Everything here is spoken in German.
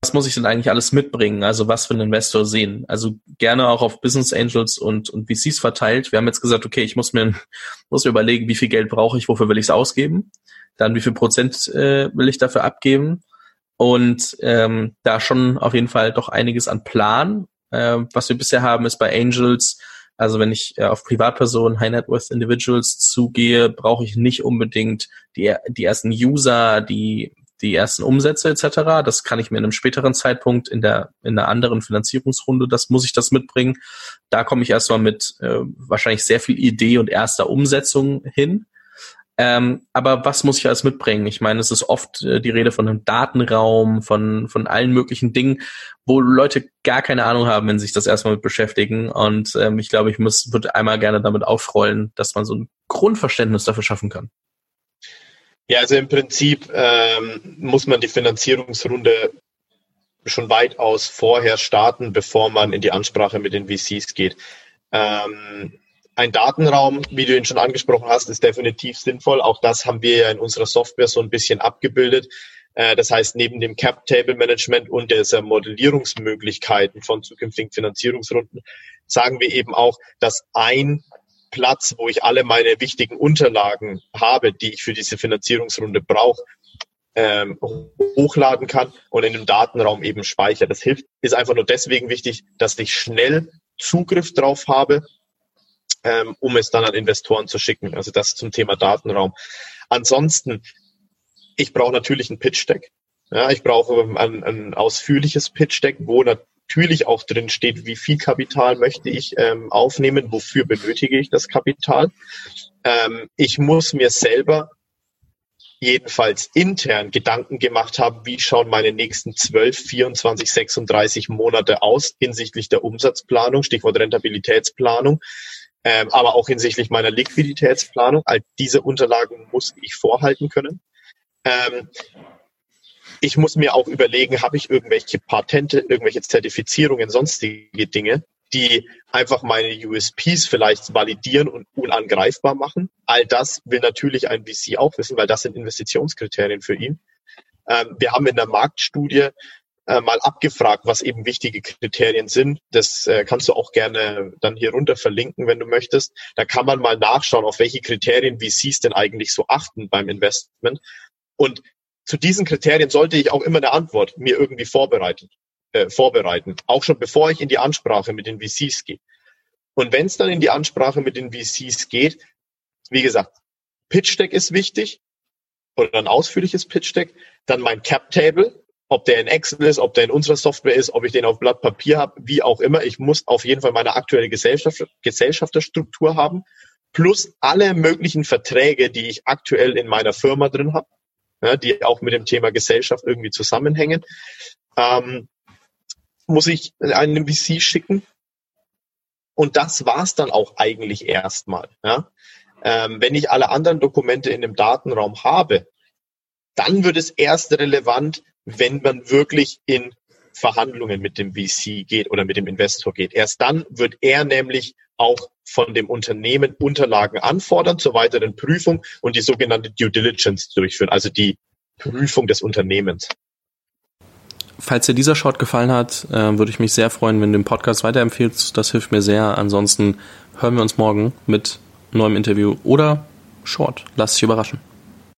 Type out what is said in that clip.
was muss ich denn eigentlich alles mitbringen? Also was für einen Investor sehen? Also gerne auch auf Business Angels und, und VCs verteilt. Wir haben jetzt gesagt, okay, ich muss mir, muss mir überlegen, wie viel Geld brauche ich, wofür will ich es ausgeben? Dann wie viel Prozent äh, will ich dafür abgeben? Und ähm, da schon auf jeden Fall doch einiges an Plan. Äh, was wir bisher haben, ist bei Angels, also wenn ich äh, auf Privatpersonen, High Net Worth Individuals zugehe, brauche ich nicht unbedingt die, die ersten User, die die ersten Umsätze etc. Das kann ich mir in einem späteren Zeitpunkt in der in einer anderen Finanzierungsrunde, das muss ich das mitbringen. Da komme ich erstmal mit äh, wahrscheinlich sehr viel Idee und erster Umsetzung hin. Ähm, aber was muss ich alles mitbringen? Ich meine, es ist oft äh, die Rede von einem Datenraum, von, von allen möglichen Dingen, wo Leute gar keine Ahnung haben, wenn sie sich das erstmal mit beschäftigen. Und ähm, ich glaube, ich muss, würde einmal gerne damit aufrollen, dass man so ein Grundverständnis dafür schaffen kann. Ja, also im Prinzip ähm, muss man die Finanzierungsrunde schon weitaus vorher starten, bevor man in die Ansprache mit den VCs geht. Ähm, ein Datenraum, wie du ihn schon angesprochen hast, ist definitiv sinnvoll. Auch das haben wir ja in unserer Software so ein bisschen abgebildet. Äh, das heißt, neben dem Cap-Table-Management und dieser Modellierungsmöglichkeiten von zukünftigen Finanzierungsrunden sagen wir eben auch, dass ein Platz, wo ich alle meine wichtigen Unterlagen habe, die ich für diese Finanzierungsrunde brauche, ähm, hochladen kann und in dem Datenraum eben speichere. Das hilft, ist einfach nur deswegen wichtig, dass ich schnell Zugriff drauf habe, ähm, um es dann an Investoren zu schicken. Also das zum Thema Datenraum. Ansonsten, ich brauche natürlich ein Pitch-Deck. Ja, ich brauche ein, ein ausführliches Pitch-Deck, wo natürlich auch drin steht, wie viel Kapital möchte ich ähm, aufnehmen, wofür benötige ich das Kapital. Ähm, ich muss mir selber jedenfalls intern Gedanken gemacht haben, wie schauen meine nächsten 12, 24, 36 Monate aus hinsichtlich der Umsatzplanung, Stichwort Rentabilitätsplanung, ähm, aber auch hinsichtlich meiner Liquiditätsplanung. All diese Unterlagen muss ich vorhalten können. Ähm, ich muss mir auch überlegen, habe ich irgendwelche Patente, irgendwelche Zertifizierungen, sonstige Dinge, die einfach meine USPs vielleicht validieren und unangreifbar machen. All das will natürlich ein VC auch wissen, weil das sind Investitionskriterien für ihn. Ähm, wir haben in der Marktstudie äh, mal abgefragt, was eben wichtige Kriterien sind. Das äh, kannst du auch gerne dann hier runter verlinken, wenn du möchtest. Da kann man mal nachschauen, auf welche Kriterien VCs denn eigentlich so achten beim Investment. Und zu diesen Kriterien sollte ich auch immer eine Antwort mir irgendwie vorbereiten, äh, vorbereiten, auch schon bevor ich in die Ansprache mit den VCs gehe. Und wenn es dann in die Ansprache mit den VCs geht, wie gesagt, Pitch Deck ist wichtig oder ein ausführliches Pitch Deck, dann mein Cap Table, ob der in Excel ist, ob der in unserer Software ist, ob ich den auf Blatt Papier habe, wie auch immer. Ich muss auf jeden Fall meine aktuelle Gesellschaft, Gesellschafterstruktur haben, plus alle möglichen Verträge, die ich aktuell in meiner Firma drin habe ja, die auch mit dem Thema Gesellschaft irgendwie zusammenhängen. Ähm, muss ich einen VC schicken? Und das war's dann auch eigentlich erstmal. Ja? Ähm, wenn ich alle anderen Dokumente in dem Datenraum habe, dann wird es erst relevant, wenn man wirklich in Verhandlungen mit dem VC geht oder mit dem Investor geht. Erst dann wird er nämlich auch von dem Unternehmen Unterlagen anfordern zur weiteren Prüfung und die sogenannte Due Diligence durchführen, also die Prüfung des Unternehmens. Falls dir dieser Short gefallen hat, äh, würde ich mich sehr freuen, wenn du den Podcast weiterempfehlst. Das hilft mir sehr. Ansonsten hören wir uns morgen mit neuem Interview oder Short. Lass dich überraschen.